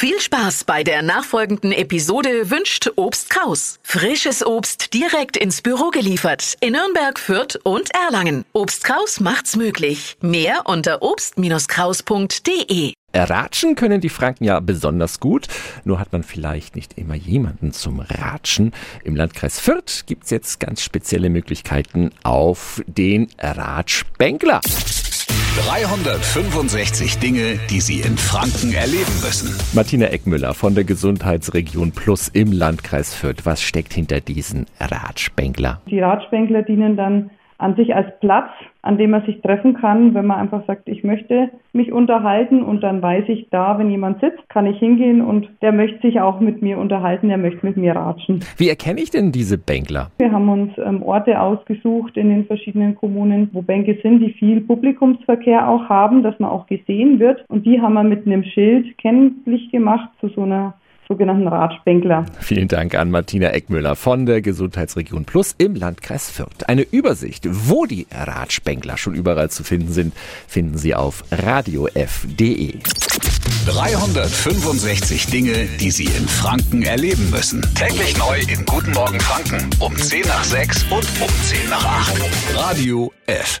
Viel Spaß bei der nachfolgenden Episode wünscht Obst Kraus. Frisches Obst direkt ins Büro geliefert in Nürnberg, Fürth und Erlangen. Obst Kraus macht's möglich. Mehr unter obst-kraus.de. Ratschen können die Franken ja besonders gut, nur hat man vielleicht nicht immer jemanden zum Ratschen. Im Landkreis Fürth gibt's jetzt ganz spezielle Möglichkeiten auf den Ratschbänkler. 365 Dinge, die Sie in Franken erleben müssen. Martina Eckmüller von der Gesundheitsregion Plus im Landkreis Fürth. Was steckt hinter diesen Ratschbänkler? Die Ratschbänkler dienen dann an sich als Platz, an dem man sich treffen kann, wenn man einfach sagt, ich möchte mich unterhalten und dann weiß ich da, wenn jemand sitzt, kann ich hingehen und der möchte sich auch mit mir unterhalten, der möchte mit mir ratschen. Wie erkenne ich denn diese Bänkler? Wir haben uns ähm, Orte ausgesucht in den verschiedenen Kommunen, wo Bänke sind, die viel Publikumsverkehr auch haben, dass man auch gesehen wird und die haben wir mit einem Schild kenntlich gemacht zu so einer sogenannten Radspengler. Vielen Dank an Martina Eckmüller von der Gesundheitsregion Plus im Landkreis Fürth. Eine Übersicht, wo die Radspengler schon überall zu finden sind, finden Sie auf radiof.de. 365 Dinge, die Sie in Franken erleben müssen. Täglich neu in Guten Morgen Franken um 10 nach 6 und um 10 nach 8. Radio F.